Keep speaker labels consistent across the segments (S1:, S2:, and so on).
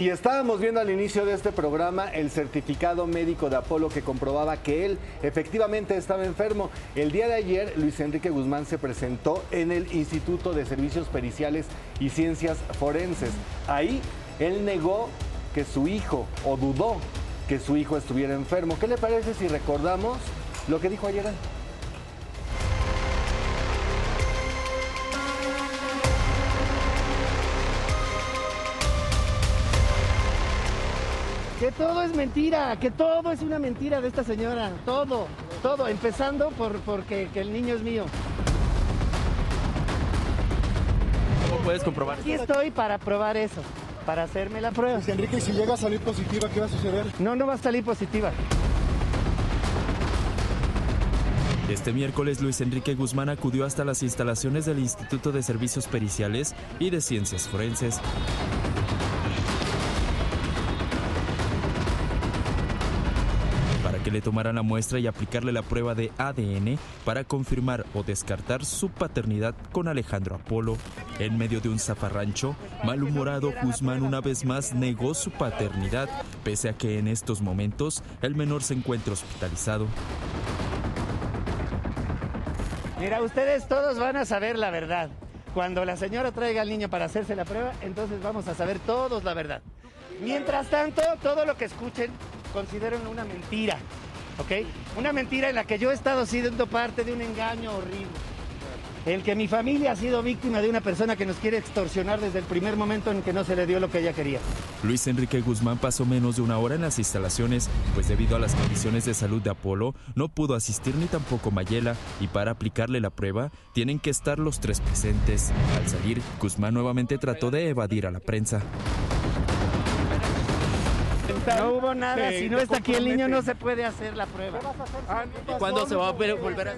S1: Y estábamos viendo al inicio de este programa el certificado médico de Apolo que comprobaba que él efectivamente estaba enfermo. El día de ayer, Luis Enrique Guzmán se presentó en el Instituto de Servicios Periciales y Ciencias Forenses. Ahí él negó que su hijo, o dudó que su hijo estuviera enfermo. ¿Qué le parece si recordamos lo que dijo ayer?
S2: Que todo es mentira, que todo es una mentira de esta señora, todo, todo, empezando por porque que el niño es mío.
S3: ¿Cómo puedes comprobar?
S2: Aquí estoy para probar eso, para hacerme la prueba.
S4: Luis Enrique, si llega a salir positiva, ¿qué va a suceder?
S2: No, no va a salir positiva.
S3: Este miércoles Luis Enrique Guzmán acudió hasta las instalaciones del Instituto de Servicios Periciales y de Ciencias Forenses. Le tomaran la muestra y aplicarle la prueba de ADN para confirmar o descartar su paternidad con Alejandro Apolo. En medio de un zafarrancho, malhumorado Guzmán una vez más negó su paternidad, pese a que en estos momentos el menor se encuentra hospitalizado.
S2: Mira, ustedes todos van a saber la verdad. Cuando la señora traiga al niño para hacerse la prueba, entonces vamos a saber todos la verdad. Mientras tanto, todo lo que escuchen, consideren una mentira, ¿ok? Una mentira en la que yo he estado siendo parte de un engaño horrible. El que mi familia ha sido víctima de una persona que nos quiere extorsionar desde el primer momento en que no se le dio lo que ella quería.
S3: Luis Enrique Guzmán pasó menos de una hora en las instalaciones, pues debido a las condiciones de salud de Apolo, no pudo asistir ni tampoco Mayela, y para aplicarle la prueba, tienen que estar los tres presentes. Al salir, Guzmán nuevamente trató de evadir a la prensa.
S2: No hubo nada, si no está aquí el niño no se puede hacer la prueba.
S3: ¿Cuándo se va a volver a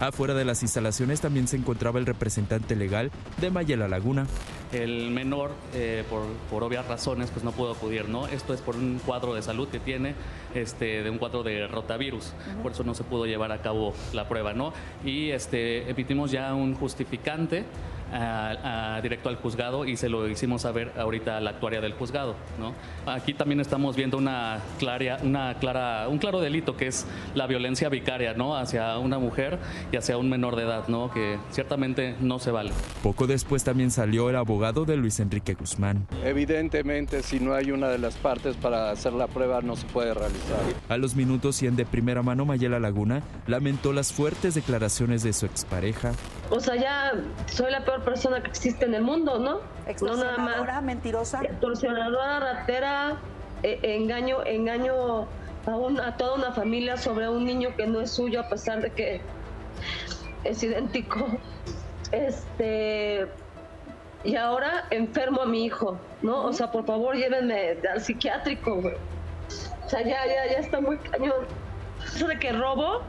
S3: Afuera de las instalaciones también se encontraba el representante legal de Mayela Laguna.
S5: El menor, eh, por, por, obvias razones, pues no pudo acudir, ¿no? Esto es por un cuadro de salud que tiene, este, de un cuadro de rotavirus, por eso no se pudo llevar a cabo la prueba, ¿no? Y este, emitimos ya un justificante a, a, directo al juzgado y se lo hicimos saber ahorita a la actuaria del juzgado. ¿no? Aquí también estamos viendo una clara, una clara, un claro delito que es la violencia vicaria ¿no? hacia una mujer y hacia un menor de edad, ¿no? que ciertamente no se vale.
S3: Poco después también salió el abogado de Luis Enrique Guzmán.
S6: Evidentemente, si no hay una de las partes para hacer la prueba, no se puede realizar.
S3: A los minutos y en de primera mano, Mayela Laguna lamentó las fuertes declaraciones de su expareja.
S7: O sea, ya soy la peor persona que existe en el mundo, ¿no?
S8: No nada más. mentirosa.
S7: Extorsionadora, ratera, eh, engaño, engaño a, un, a toda una familia sobre un niño que no es suyo a pesar de que es idéntico. Este y ahora enfermo a mi hijo, ¿no? O sea, por favor, llévenme al psiquiátrico, güey. O sea, ya, ya, ya está muy cañón. Eso de que robo,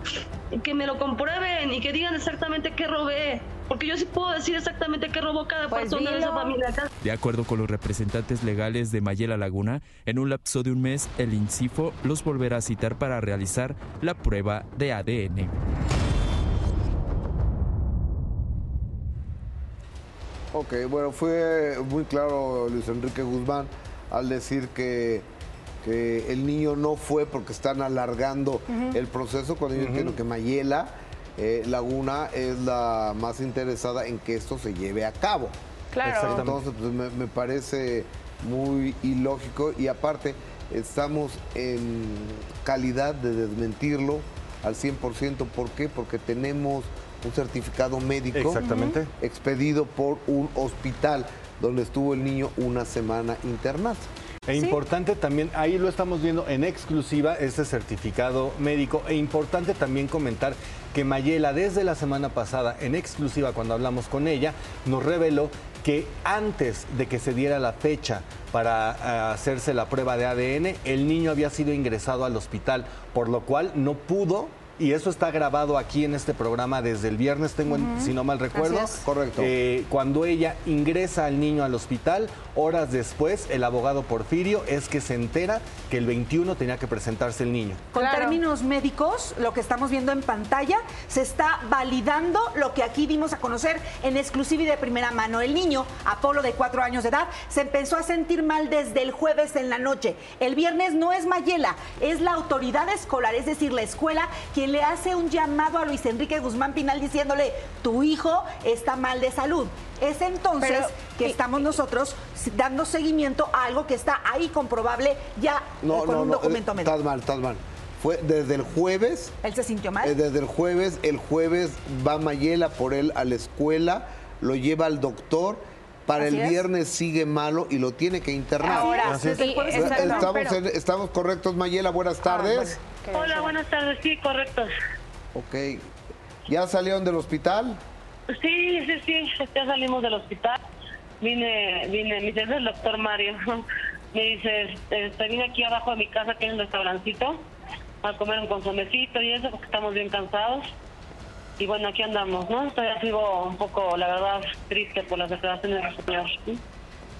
S7: que me lo comprueben y que digan exactamente qué robé. Porque yo sí puedo decir exactamente qué robó cada
S8: pues
S7: persona de esa familia.
S3: De acuerdo con los representantes legales de Mayela Laguna, en un lapso de un mes, el INCIFO los volverá a citar para realizar la prueba de ADN.
S9: Ok, bueno, fue muy claro Luis Enrique Guzmán al decir que, que el niño no fue porque están alargando uh -huh. el proceso, cuando yo uh -huh. entiendo que Mayela eh, Laguna es la más interesada en que esto se lleve a cabo.
S8: Claro.
S9: Entonces, pues, me, me parece muy ilógico y aparte estamos en calidad de desmentirlo al 100%. ¿Por qué? Porque tenemos un certificado médico
S1: Exactamente.
S9: expedido por un hospital donde estuvo el niño una semana internado.
S1: E importante también, ahí lo estamos viendo en exclusiva, este certificado médico. E importante también comentar que Mayela desde la semana pasada, en exclusiva cuando hablamos con ella, nos reveló que antes de que se diera la fecha para uh, hacerse la prueba de ADN, el niño había sido ingresado al hospital, por lo cual no pudo y eso está grabado aquí en este programa desde el viernes, tengo, si no mal recuerdo.
S9: Correcto.
S1: Eh, cuando ella ingresa al niño al hospital, horas después, el abogado Porfirio es que se entera que el 21 tenía que presentarse el niño.
S8: Con términos médicos, lo que estamos viendo en pantalla, se está validando lo que aquí dimos a conocer en exclusiva y de primera mano. El niño, Apolo de cuatro años de edad, se empezó a sentir mal desde el jueves en la noche. El viernes no es Mayela, es la autoridad escolar, es decir, la escuela, quien le hace un llamado a Luis Enrique Guzmán Pinal diciéndole, tu hijo está mal de salud. Es entonces que estamos nosotros dando seguimiento a algo que está ahí comprobable ya eh, con un documento
S9: eh,
S8: médico.
S9: Estás mal, estás mal. Fue desde el jueves.
S8: ¿Él se sintió mal?
S9: eh, desde el jueves, el jueves va Mayela por él a la escuela, lo lleva al doctor. Para
S8: Así
S9: el
S8: es.
S9: viernes sigue malo y lo tiene que internar.
S8: Ahora,
S10: Sí.
S9: Estamos, en- estamos correctos, Mayela. Buenas
S8: Ah,
S9: tardes.
S10: Hola, buenas tardes. Sí, correcto.
S9: Ok. ¿Ya salieron del hospital?
S10: Sí, sí, sí. Ya salimos del hospital. Vine, vine, me dice, es el doctor Mario. Me dice, este, vine aquí abajo de mi casa, que es un restaurancito, a comer un consomecito y eso, porque estamos bien cansados. Y bueno, aquí andamos, ¿no? Todavía sigo un poco, la verdad, triste por las declaraciones del señor. ¿sí?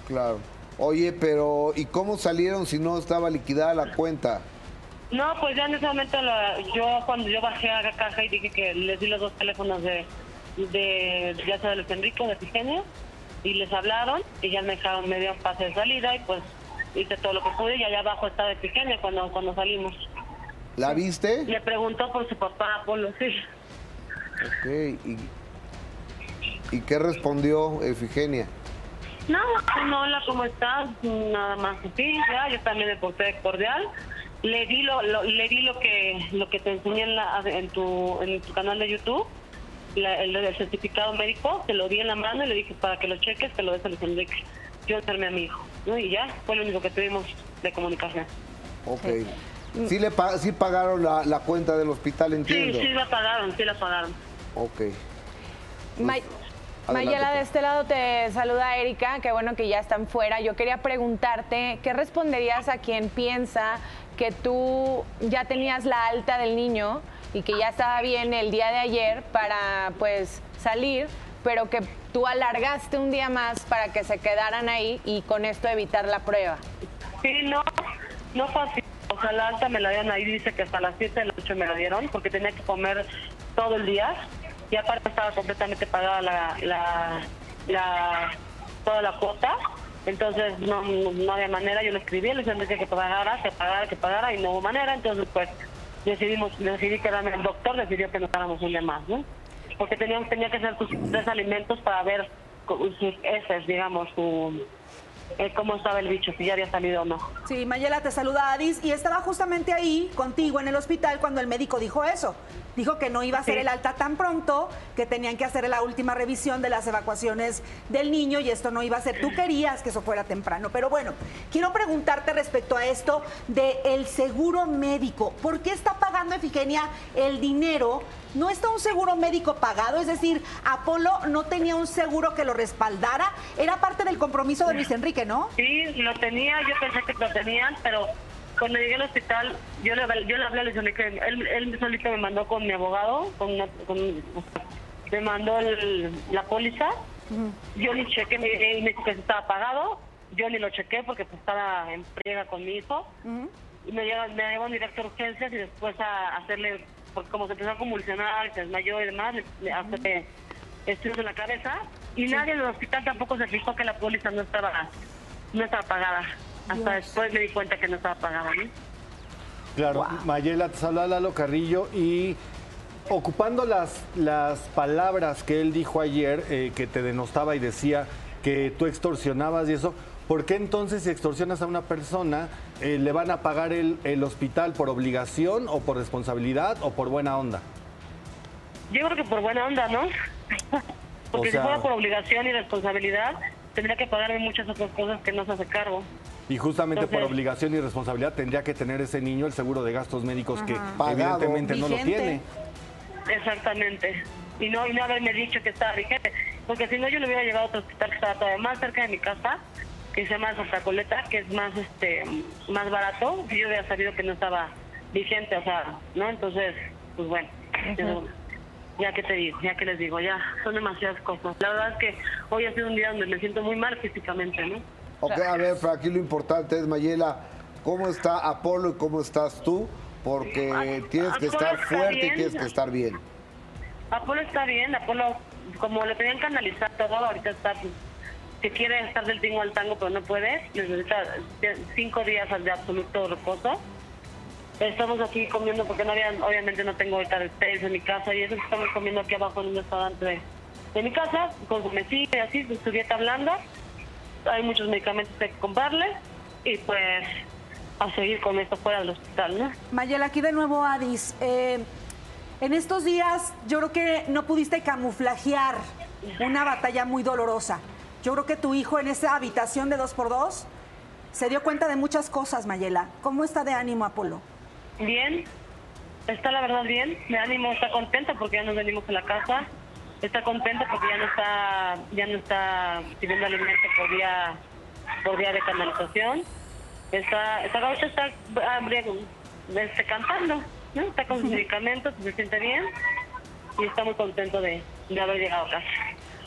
S9: Claro. Oye, pero ¿y cómo salieron si no estaba liquidada la cuenta?
S10: No, pues ya en ese momento la- yo cuando yo bajé a la caja y dije que les di los dos teléfonos de, de ya sea de Luis Enrique o de Efigenia y les hablaron y ya me dejaron me dieron pase de salida y pues hice todo lo que pude y allá abajo estaba Efigenia cuando cuando salimos.
S9: ¿La viste?
S10: Le preguntó por su papá Apolo, sí.
S9: Ok. ¿Y, y qué respondió Efigenia?
S10: No, no, hola, ¿cómo estás? Nada más así, ya, yo también me porté cordial. Le di lo, lo- le di lo que lo que te enseñé en, la- en tu en tu canal de YouTube, la- el, el certificado médico, te lo di en la mano y le dije para que lo cheques, te lo des a Luis Enrique. Yo enfermé a mi hijo, ¿no? Y ya, fue lo único que tuvimos de comunicación.
S9: Ok. Sí, le pa- sí pagaron la, la cuenta del hospital,
S10: Sí,
S9: entiendo.
S10: sí la pagaron, sí la pagaron.
S9: Ok.
S11: May-
S9: Adelante,
S11: Mayela, de este lado te saluda Erika, qué bueno que ya están fuera. Yo quería preguntarte, ¿qué responderías a quien piensa que tú ya tenías la alta del niño y que ya estaba bien el día de ayer para pues salir, pero que tú alargaste un día más para que se quedaran ahí y con esto evitar la prueba?
S10: Sí, no, no fue así. La alta me la dieron ahí, dice que hasta las 7 de la noche me la dieron, porque tenía que comer todo el día. Y aparte estaba completamente pagada la, la, la- toda la cuota. Entonces no, no había manera, yo le escribí, le dije que pagara, que pagara, que pagara, y no hubo manera. Entonces, pues, decidimos, decidí quedarme, el doctor decidió que nos dáramos un día más, ¿no? Porque tenía, tenía que hacer sus tres alimentos para ver sus heces, digamos, su, eh, cómo estaba el bicho, si ya había salido o no.
S8: Sí, Mayela te saluda Adis y estaba justamente ahí contigo en el hospital cuando el médico dijo eso. Dijo que no iba a
S10: Sí.
S8: el alta tan pronto, que tenían que hacer la última revisión de las evacuaciones del niño y esto no iba a ser. Tú querías que eso fuera temprano. Pero bueno, quiero preguntarte respecto a esto del seguro médico. ¿Por qué está pagando Efigenia el dinero? ¿No está un seguro médico pagado? Es decir, Apolo no tenía un seguro que lo respaldara. Era parte del compromiso de Luis Enrique, ¿no?
S10: Sí, lo tenía, yo pensé que lo tenían, pero cuando llegué al hospital, yo le, yo le hablé a Luis Enrique, él, él solito me mandó con mi abogado, con, una- con- me mandó el- la póliza, yo ni chequé, me, me dijo que estaba pagado, yo ni lo chequé porque pues estaba en friega con mi hijo, y me lleva, me llevó directo a urgencias y después a hacerle, porque como se empezó a convulsionar, se desmayó y demás, le- le- hacerle estudios en la cabeza, y nadie en el hospital tampoco se fijó que la póliza no estaba, no estaba pagada. Hasta después me di cuenta que no estaba pagada, ¿no?
S1: Claro, Mayela, te saluda Lalo Carrillo y ocupando las, las palabras que él dijo ayer, eh, que te denostaba y decía que tú extorsionabas y eso, ¿por qué entonces si extorsionas a una persona eh, le van a pagar el, el hospital por obligación o por responsabilidad o por buena onda?
S10: Yo creo que por buena onda, ¿no? Porque
S1: O sea-
S10: si fuera por obligación y responsabilidad, tendría que pagarme muchas otras cosas que no se hace cargo.
S1: Y justamente por obligación y responsabilidad tendría que tener ese niño el seguro de gastos médicos que
S9: Pagado.
S1: evidentemente no lo tiene.
S10: Exactamente. Y no, y no haberme dicho que estaba vigente. Porque si no, yo lo hubiera llevado a otro hospital que estaba todavía más cerca de mi casa, que se llama Santa Coleta, que es más este más barato. Y yo hubiera sabido que no estaba vigente, o sea, ¿no? Entonces, pues bueno, eso- ya que te digo, ya que les digo, ya son demasiadas cosas. La verdad es que hoy ha sido un día donde me siento muy mal físicamente, ¿no?
S9: Ok, a ver, pero aquí lo importante es, Mayela, ¿cómo está Apolo y cómo estás tú? Porque tienes que
S10: Apolo
S9: estar fuerte y tienes que estar bien.
S10: Apolo está bien, Apolo, como le tenían que analizar todo, ahorita está, pues, que quiere estar del tingo al tango, pero no puede, necesita cinco días de absoluto reposo. Estamos aquí comiendo porque no había, obviamente no tengo ahorita despensa en mi casa y eso estamos comiendo aquí abajo en un restaurante de, de mi casa, con su mesita y así, su dieta blanda. Hay muchos medicamentos que hay que comprarle y pues a seguir con esto fuera del hospital, ¿no?
S8: Mayela, aquí de nuevo Adis. Eh, en estos días yo creo que no pudiste camuflajear una batalla muy dolorosa. Yo creo que tu hijo en esa habitación de dos por dos se dio cuenta de muchas cosas, Mayela. ¿Cómo está de ánimo Apolo?
S10: Bien, está la verdad bien, me ánimo, está contenta porque ya nos venimos a la casa, está contenta porque ya no está, ya no está pidiendo alimento por día, por día de canalización, está, está, está este, cantando, ¿no? está con sus medicamentos, se siente bien. Y está muy contento de, de haber llegado a casa.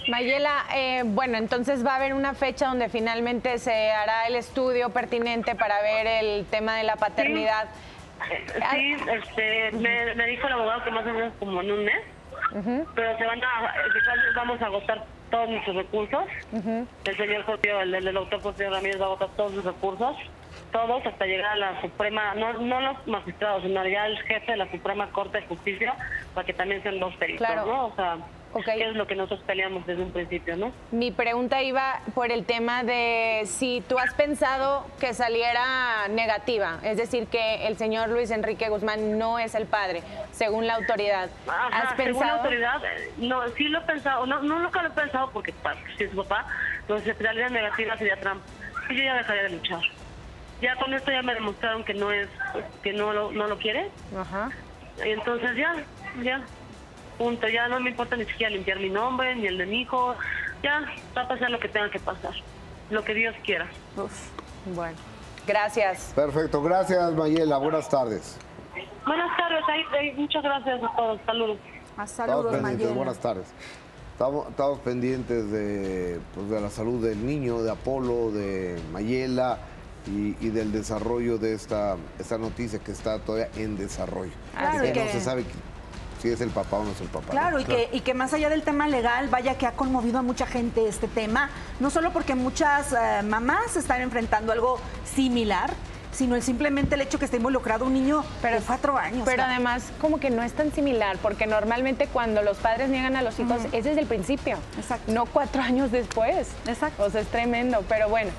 S11: Mayela, eh, bueno, entonces va a haber una fecha donde finalmente se hará el estudio pertinente para ver el tema de la paternidad.
S10: Sí, este, me, me dijo el abogado que más o menos como en un mes, pero se van a, vamos a agotar todos nuestros recursos. El señor Portillo, el, el doctor Portillo Ramírez va a agotar todos sus recursos, todos hasta llegar a la Suprema, no, no los magistrados, sino ya el jefe de la Suprema Corte de Justicia, para que también sean dos peritos,
S11: Claro.
S10: ¿no? O sea, que es lo que nosotros peleamos desde un principio, ¿no?
S11: Mi pregunta iba por el tema de si tú has pensado que saliera negativa, es decir, que el señor Luis Enrique Guzmán no es el padre, según la autoridad.
S10: Ajá,
S11: ¿Has
S10: según la autoridad, eh, no, sí lo he pensado, no, no nunca lo he pensado porque si es su papá, entonces si realidad negativa sería Trump. Y yo ya dejaría de luchar. Ya con esto ya me demostraron que no es, que no lo, no lo quiere.
S11: Ajá.
S10: Y entonces ya, ya, punto, ya no me importa ni siquiera limpiar mi nombre, ni el de mi hijo, ya va a pasar lo que tenga que pasar, lo que Dios quiera.
S11: Bueno, gracias.
S9: Perfecto, gracias Mayela, buenas tardes.
S10: Buenas tardes, ahí, ahí, muchas gracias a todos, saludos.
S9: Estamos pendientes, buenas tardes. Estamos, estamos pendientes de, pues, de la salud del niño, de Apolo, de Mayela y, y del desarrollo de esta, esta noticia que está todavía en desarrollo.
S8: Claro,
S9: que no se sabe si es el papá o no es el papá.
S8: Claro,
S9: ¿no?
S8: y que, y que más allá del tema legal, vaya que ha conmovido a mucha gente este tema, no solo porque muchas eh, mamás están enfrentando algo similar, sino el simplemente el hecho que esté involucrado un niño de cuatro años.
S11: Pero además, como que no es tan similar, porque normalmente cuando los padres niegan a los hijos es desde el principio, no cuatro años después.
S8: Exacto.
S11: O sea, es tremendo, pero bueno.